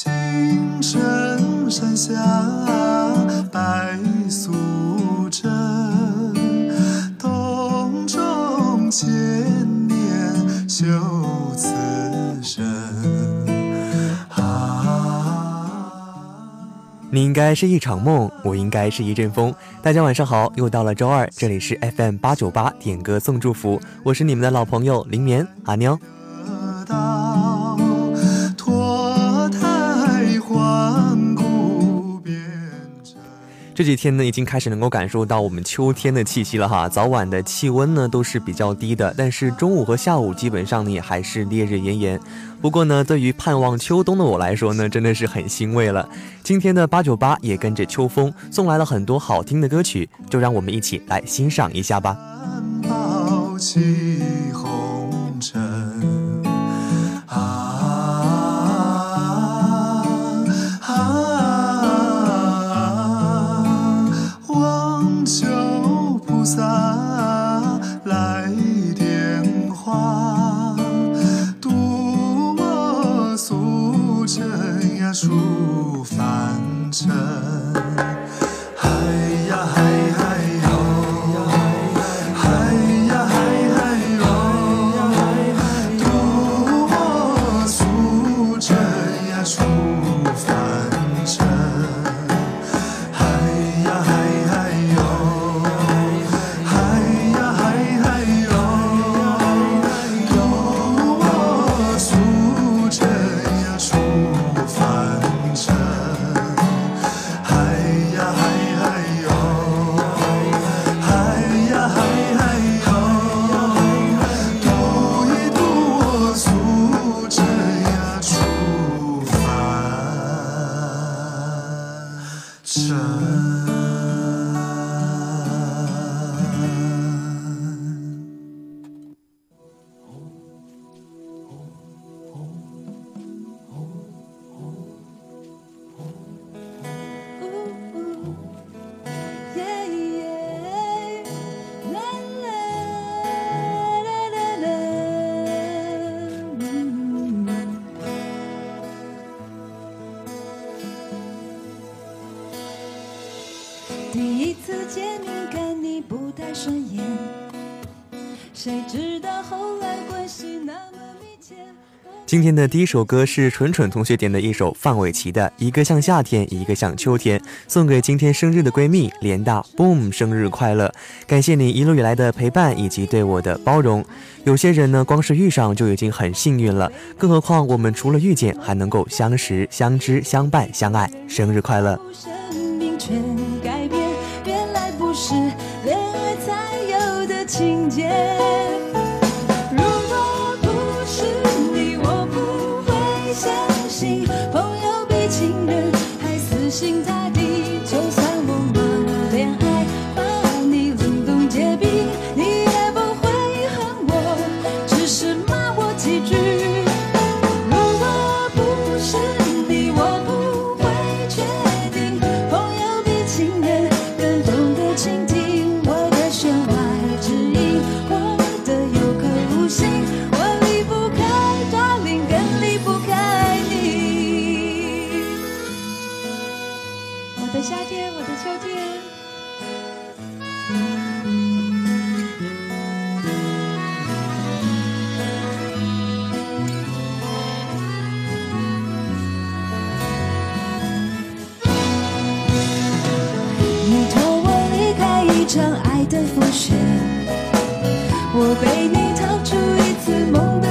青城山下白素贞，洞中千年修此身。啊你应该是一场梦，我应该是一阵风。大家晚上好，又到了周二，这里是 FM 八九八点歌送祝福，我是你们的老朋友林眠阿妞。这几天呢，已经开始能够感受到我们秋天的气息了哈。早晚的气温呢都是比较低的，但是中午和下午基本上呢也还是烈日炎炎。不过呢，对于盼望秋冬的我来说呢，真的是很欣慰了。今天的八九八也跟着秋风送来了很多好听的歌曲，就让我们一起来欣赏一下吧。第一次见面，看你不太顺眼，谁知道后来关系那么密切今天的第一首歌是蠢蠢同学点的一首范玮琪的《一个像夏天，一个像秋天》，送给今天生日的闺蜜连大，boom，生日快乐！感谢你一路以来的陪伴以及对我的包容。有些人呢，光是遇上就已经很幸运了，更何况我们除了遇见，还能够相识、相知、相伴、相爱。生日快乐！moment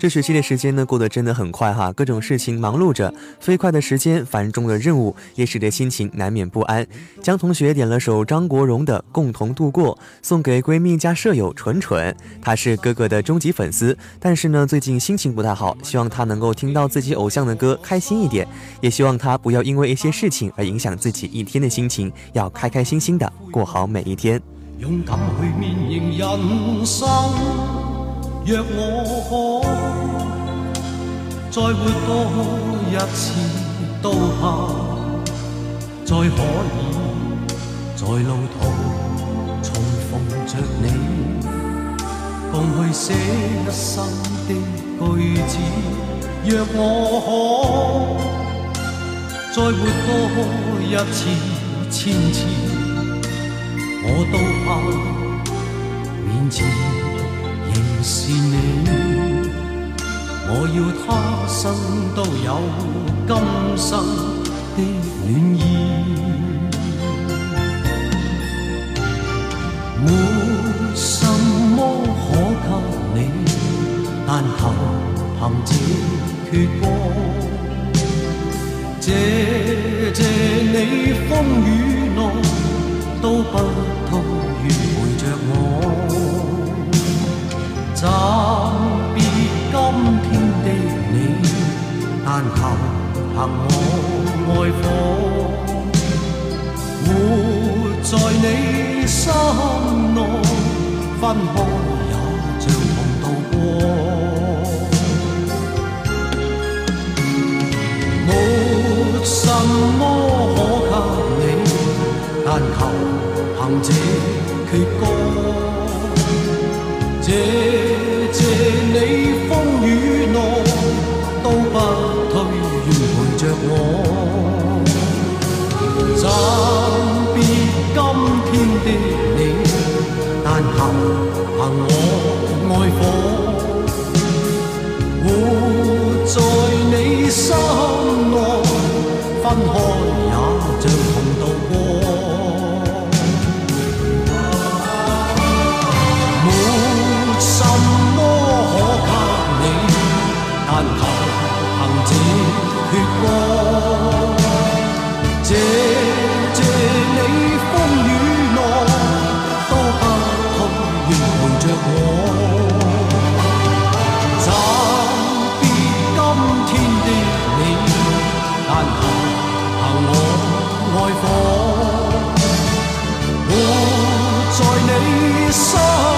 这学期的时间呢，过得真的很快哈，各种事情忙碌着，飞快的时间，繁重的任务，也使得心情难免不安。江同学点了首张国荣的《共同度过》，送给闺蜜加舍友蠢蠢，她是哥哥的终极粉丝，但是呢，最近心情不太好，希望他能够听到自己偶像的歌，开心一点，也希望他不要因为一些事情而影响自己一天的心情，要开开心心的过好每一天。勇敢去面迎人生。若我可再活多一次都怕，再可以在路途重逢着你，共去写一生的句子。若我可再活多一次千次，我都怕面前。仍是你，我要他生都有今生的暖意。没什么可给你，但求凭这阙歌，谢谢你风雨内都不退，凭我爱火，活在你心内，分开也像同渡过。没什么可给你，但求凭这阙歌。我暂别今天的你但求凭我爱火活在你心。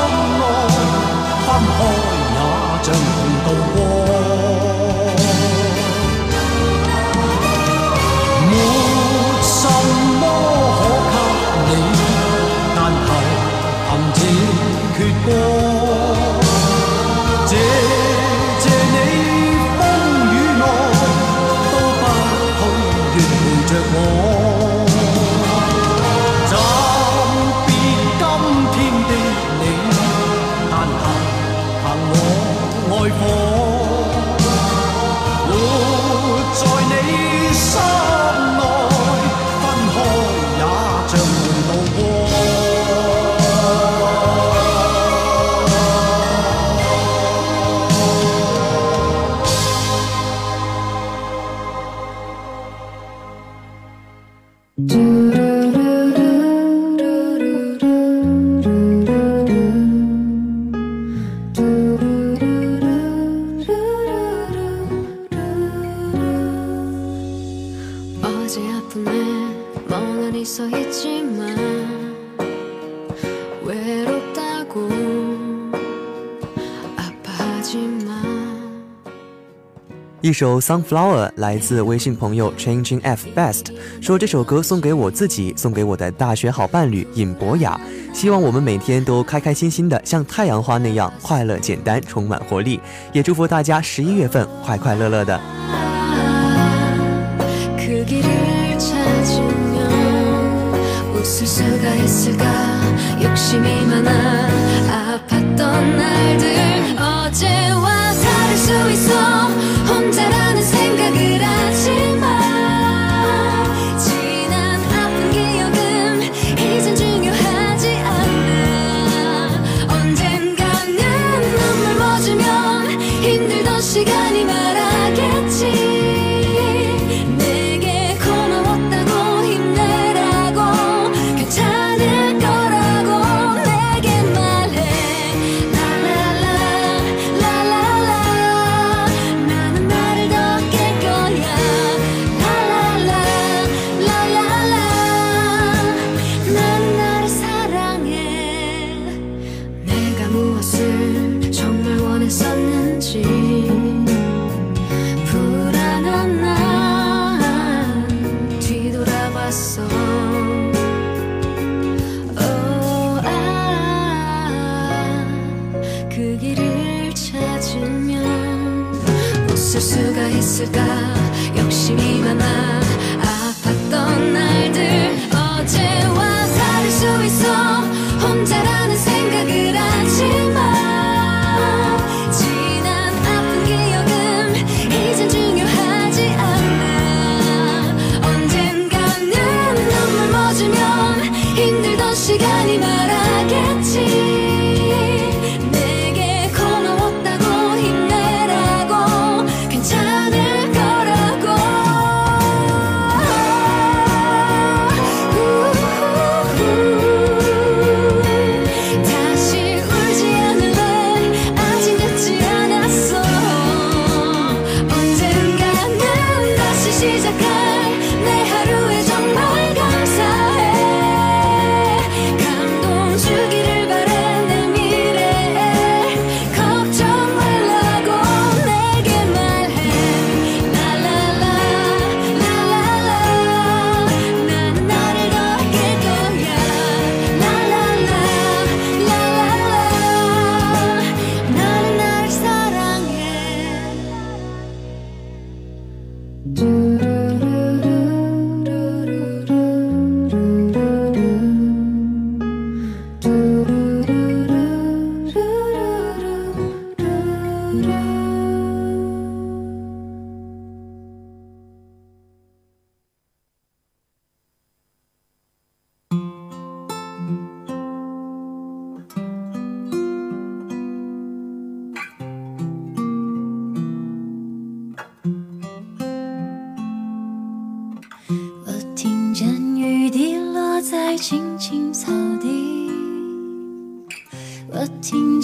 一首《Sunflower》来自微信朋友 Changing F Best，说这首歌送给我自己，送给我的大学好伴侣尹博雅，希望我们每天都开开心心的，像太阳花那样快乐、简单、充满活力，也祝福大家十一月份快快乐乐的。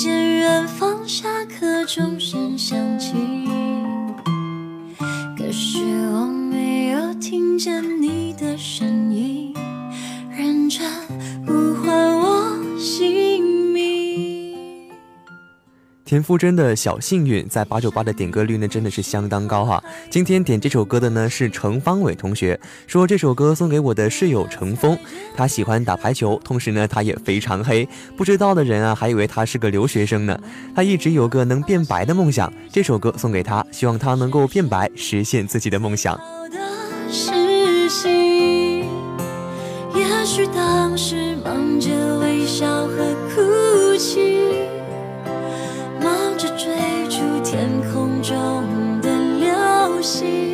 见远方下课钟声响起，可是我没有听见你的声音。田馥甄的小幸运在八九八的点歌率呢真的是相当高哈。今天点这首歌的呢是程方伟同学，说这首歌送给我的室友程峰，他喜欢打排球，同时呢他也非常黑，不知道的人啊还以为他是个留学生呢。他一直有个能变白的梦想，这首歌送给他，希望他能够变白，实现自己的梦想。也许当时忙着微笑和哭泣。追逐天空中的流星，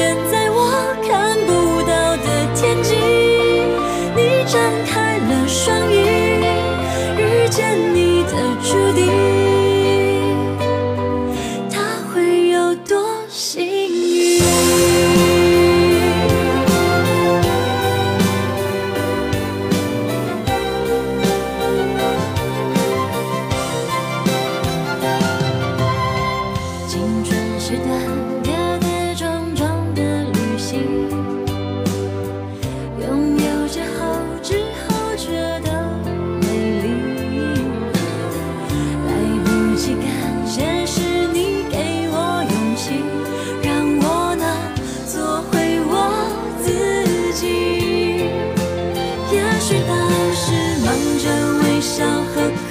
远在我看不到的天际，你张开了双翼。当时忙着微笑和。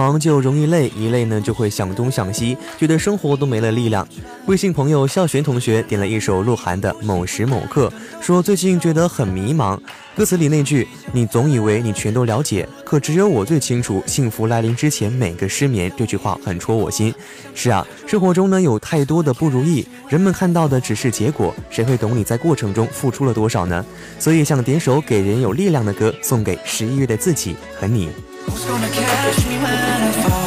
忙就容易累，一累呢就会想东想西，觉得生活都没了力量。微信朋友笑璇同学点了一首鹿晗的《某时某刻》，说最近觉得很迷茫。歌词里那句“你总以为你全都了解，可只有我最清楚幸福来临之前每个失眠”，这句话很戳我心。是啊，生活中呢有太多的不如意，人们看到的只是结果，谁会懂你在过程中付出了多少呢？所以想点首给人有力量的歌，送给十一月的自己和你。Who's gonna catch me when I fall?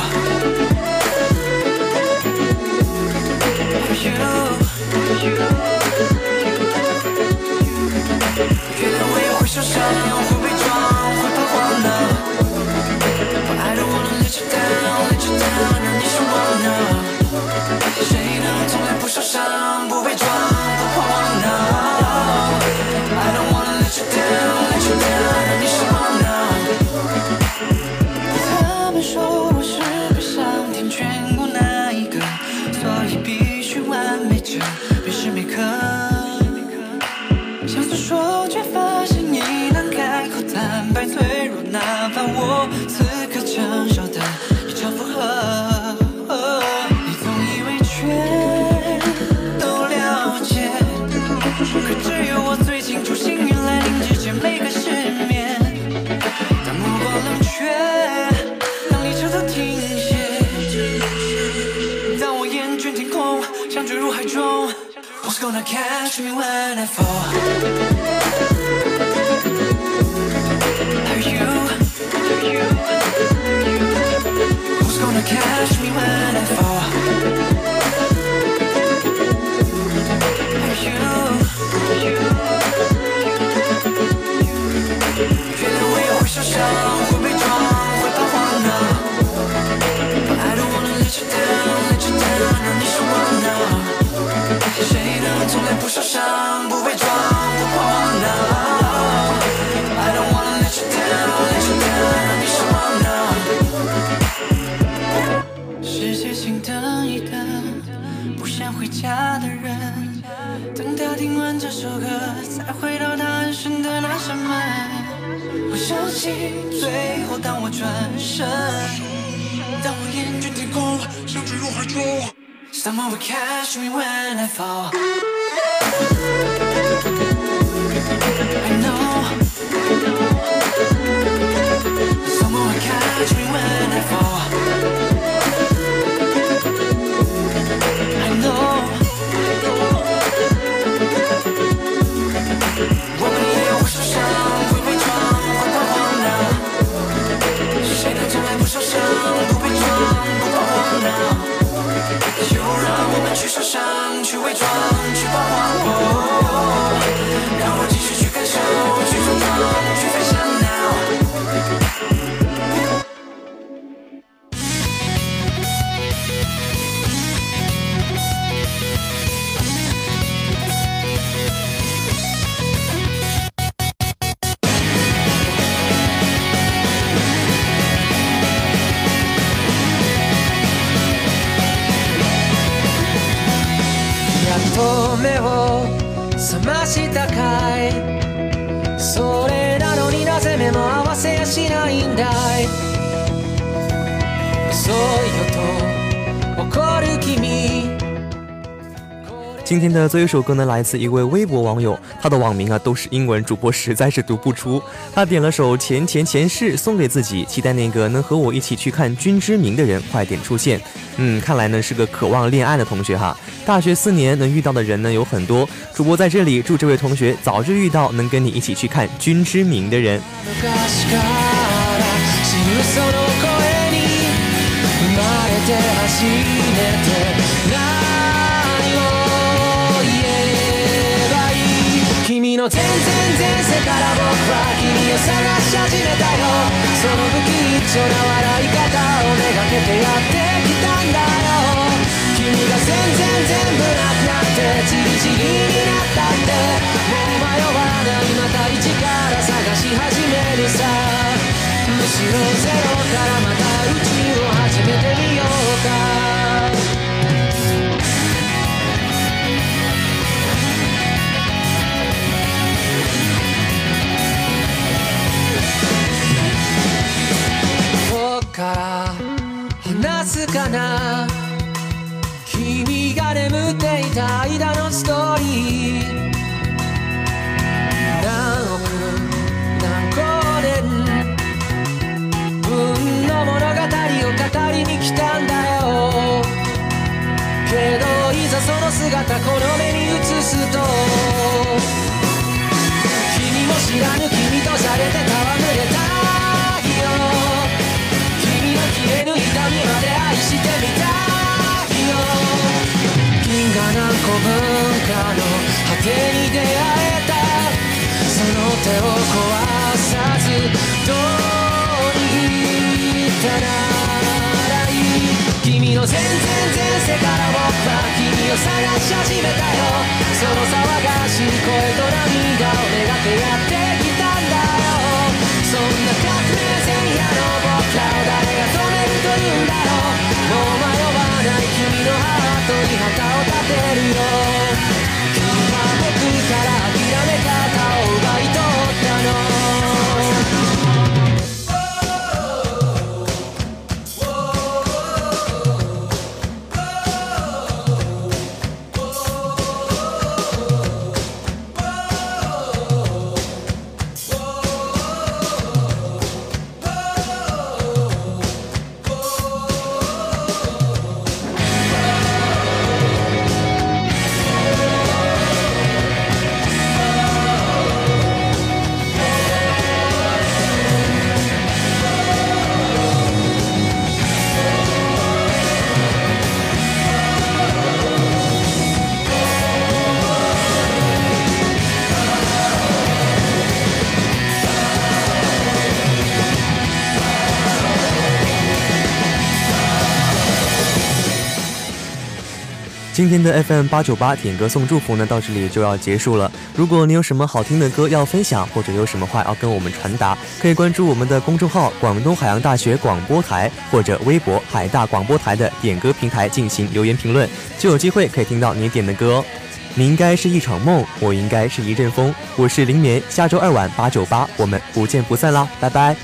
Catch me when I fall? Are you? Who's gonna catch me when I fall? Are you? 月亮我也会受伤，会伪最后当我转身，当我厌倦天空，想坠入海中。Someone will catch me when I fall. I know. Someone will catch me when I fall. 今天的最后一首歌呢，来自一位微博网友，他的网名啊都是英文，主播实在是读不出。他点了首《前前前世》送给自己，期待那个能和我一起去看《君之名》的人快点出现。嗯，看来呢是个渴望恋爱的同学哈。大学四年能遇到的人呢有很多，主播在这里祝这位同学早日遇到能跟你一起去看《君之名》的人。生まれて初めて何を言えばいい君の全然前世から僕は君を探し始めたよ。その不吉祥な笑い方をめがけてやってきたんだよ君が全然全部なくなってチリチリになったってもう迷わないまた一から探し始めるさ。むしろゼロからまたかな君が眠っていた間のストーリー何億何光年分の物語を語りに来たんだよけどいざその姿この目に映すと君も知らぬ君河何個分かの果てに出会えたその手を壊さずどう握ったならいい君の全然前世から僕は君を探し始めたよその騒がしい声と涙をめがけやってきたんだよそんな革命前夜の僕らを誰が止めるというんだろうもうない君のハートに旗を立てるよ。君は僕から今天的 FM 八九八点歌送祝福呢，到这里就要结束了。如果你有什么好听的歌要分享，或者有什么话要跟我们传达，可以关注我们的公众号“广东海洋大学广播台”或者微博“海大广播台”的点歌平台进行留言评论，就有机会可以听到你点的歌哦。你应该是一场梦，我应该是一阵风。我是林眠，下周二晚八九八，我们不见不散啦，拜拜。